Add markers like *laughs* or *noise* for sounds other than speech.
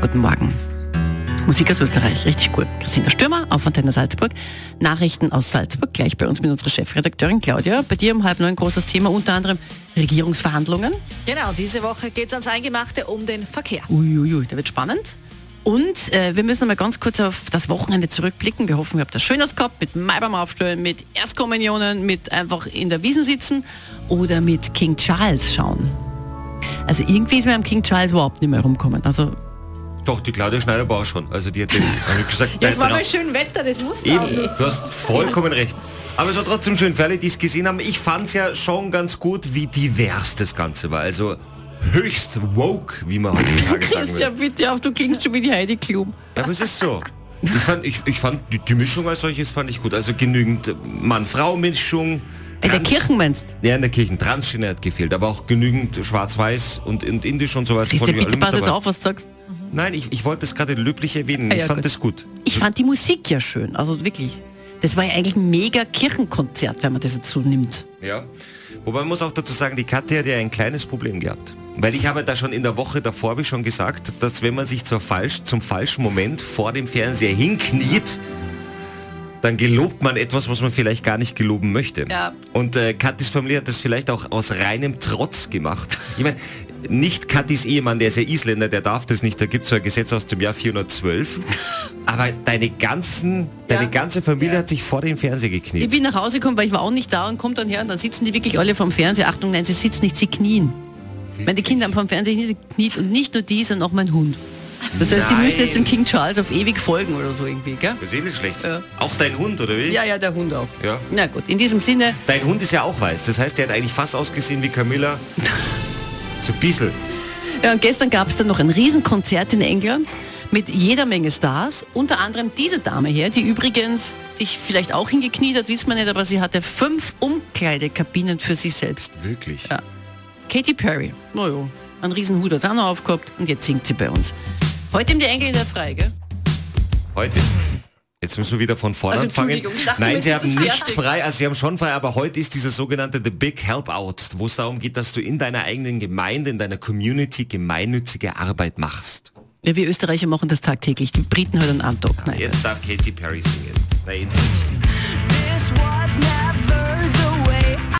Guten Morgen. Musik aus Österreich, richtig cool. Christina Stürmer auf Antenne Salzburg. Nachrichten aus Salzburg, gleich bei uns mit unserer Chefredakteurin Claudia. Bei dir um halb neun großes Thema, unter anderem Regierungsverhandlungen. Genau, diese Woche geht es ans Eingemachte um den Verkehr. Uiuiui, ui, da wird spannend. Und äh, wir müssen mal ganz kurz auf das Wochenende zurückblicken. Wir hoffen, ihr habt das Schönes gehabt mit Mai beim Aufstellen, mit Erstkommunionen, mit einfach in der Wiesen sitzen oder mit King Charles schauen. Also irgendwie ist mir am King Charles überhaupt nicht mehr rumkommen. Also doch, die Claudia Schneider war schon. Also die hat den, *laughs* gesagt, ja, es war bei schönem Wetter, das musste Eben, du hast vollkommen recht. Aber es war trotzdem schön für alle, die es gesehen haben. Ich fand es ja schon ganz gut, wie divers das Ganze war. Also höchst woke, wie man heutzutage *laughs* sagen will. Ja, bitte auf, du klingst schon wie die Heidi Klum. Ja, aber es ist so. Ich fand, ich, ich fand die, die Mischung als solches fand ich gut. Also genügend Mann-Frau-Mischung. In der Kirchen meinst Ja, in der Kirchen. Transschiene hat gefehlt, aber auch genügend Schwarz-Weiß und, und Indisch und so weiter. Christi, bitte pass jetzt auf, was du sagst. Nein, ich, ich wollte es gerade löblich erwähnen. Ah, ja, ich fand es gut. Ich fand die Musik ja schön, also wirklich. Das war ja eigentlich ein mega Kirchenkonzert, wenn man das jetzt so nimmt. Ja. Wobei man muss auch dazu sagen, die Katja hat ja ein kleines Problem gehabt. Weil ich habe da schon in der Woche davor habe ich schon gesagt, dass wenn man sich zur falsch, zum falschen Moment vor dem Fernseher hinkniet, dann gelobt man etwas, was man vielleicht gar nicht geloben möchte. Ja. Und äh, Katis Familie hat das vielleicht auch aus reinem Trotz gemacht. *laughs* Ich meine, nicht Katis Ehemann, der ist ja Isländer, der darf das nicht, da gibt es so ein Gesetz aus dem Jahr 412. *laughs* Aber deine ganzen, deine ja. ganze Familie ja. hat sich vor dem Fernseher gekniet. Ich bin nach Hause gekommen, weil ich war auch nicht da und kommt dann her und dann sitzen die wirklich alle vom Fernseher. Achtung, nein, sie sitzen nicht, sie knien. Wirklich? Meine Kinder haben vom Fernseher gekniet und nicht nur die, sondern auch mein Hund. Das heißt, Nein. die müssen jetzt dem King Charles auf ewig folgen oder so irgendwie, gell? Das ist eh nicht schlecht. Ja. Auch dein Hund, oder wie? Ja, ja, der Hund auch. Ja. Na gut, in diesem Sinne. Dein Hund ist ja auch weiß. Das heißt, der hat eigentlich fast ausgesehen wie Camilla. *laughs* so ein bisschen. Ja, und gestern gab es dann noch ein Riesenkonzert in England mit jeder Menge Stars, unter anderem diese Dame hier, die übrigens sich vielleicht auch hingekniet hat, wissen wir nicht, aber sie hatte fünf Umkleidekabinen für sich selbst. Wirklich? Ja. Katy Perry, naja, ein Riesenhut hat sie auch noch aufgehabt und jetzt singt sie bei uns. Heute im die Engel in der Frei, gell? Heute. Jetzt müssen wir wieder von vorne also, anfangen. Dachte, Nein, Sie haben nicht fertig. frei, also Sie haben schon frei, aber heute ist dieser sogenannte The Big Help Out, wo es darum geht, dass du in deiner eigenen Gemeinde, in deiner Community gemeinnützige Arbeit machst. Ja, wir Österreicher machen das tagtäglich. Die Briten hören an. Ja, jetzt darf Katy Perry singen. Nein.